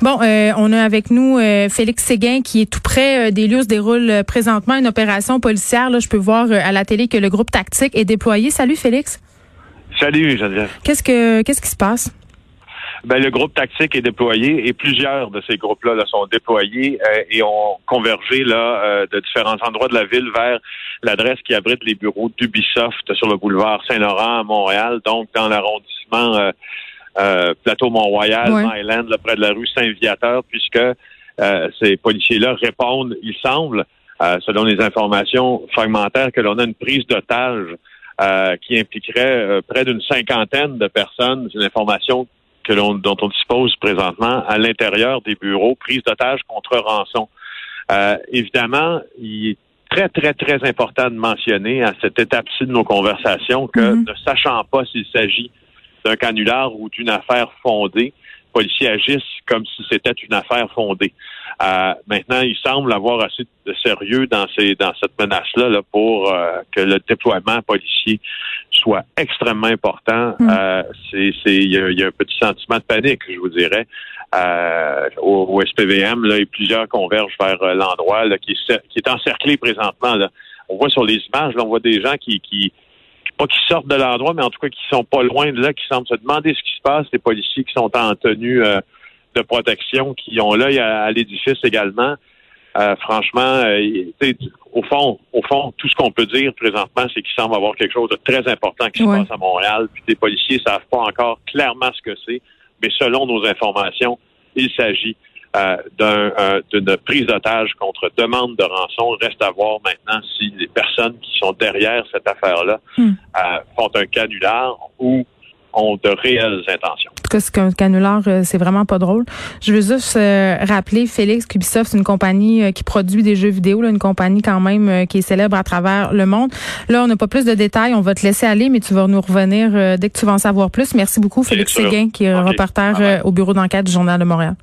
Bon, euh, on a avec nous euh, Félix Séguin qui est tout près euh, des lieux où se déroule présentement une opération policière. Là, je peux voir à la télé que le groupe tactique est déployé. Salut Félix. Salut Geneviève. Qu'est-ce que qu'est-ce qui se passe? Ben, le groupe tactique est déployé et plusieurs de ces groupes-là là, sont déployés et ont convergé là de différents endroits de la ville vers l'adresse qui abrite les bureaux d'Ubisoft sur le boulevard Saint-Laurent à Montréal, donc dans l'arrondissement euh, plateau Mont-Royal, Island, près de la rue Saint-Viateur, puisque euh, ces policiers-là répondent, il semble, euh, selon les informations fragmentaires, que l'on a une prise d'otage qui impliquerait près d'une cinquantaine de personnes. C'est une information que l'on, dont on dispose présentement à l'intérieur des bureaux, prise d'otage contre rançon. évidemment, il est très, très, très important de mentionner à cette étape-ci de nos conversations que, mm-hmm. ne sachant pas s'il s'agit d'un canular ou d'une affaire fondée. Les policiers agissent comme si c'était une affaire fondée. Euh, maintenant, il semble avoir assez de sérieux dans ces dans cette menace-là là, pour euh, que le déploiement policier soit extrêmement important. Hmm. Euh, c'est il y, a un petit sentiment de panique, je vous dirais. Euh, au, SPVM, là, et plusieurs convergent vers l'endroit qui, est, qui est encerclé présentement. Là. On voit sur les images, là, on voit des gens qui, qui, pas qui sortent de l'endroit, mais en tout cas qui sont pas loin de là, qui semblent se demander ce qui se passe, les policiers qui sont en tenue euh, de protection, qui ont l'œil à, l'édifice également. Euh, franchement, euh, au fond, au fond, tout ce qu'on peut dire présentement, c'est qu'il semble avoir quelque chose de très important qui se passe à Montréal. Puis les policiers savent pas encore clairement ce que c'est, mais selon nos informations, il s'agit euh, euh, d'une prise d'otage contre demande de rançon. Reste à voir maintenant si les personnes qui sont derrière cette affaire-là hmm. euh, font un canular ou ont de réelles intentions. En tout cas, c'est qu'un canular, c'est vraiment pas drôle. Je veux juste rappeler, Félix, qu'Ubisoft, c'est une compagnie qui produit des jeux vidéo, là, une compagnie quand même qui est célèbre à travers le monde. Là, on n'a pas plus de détails, on va te laisser aller, mais tu vas nous revenir dès que tu vas en savoir plus. Merci beaucoup, Félix Séguin, qui est reporter au bureau d'enquête du Journal de Montréal.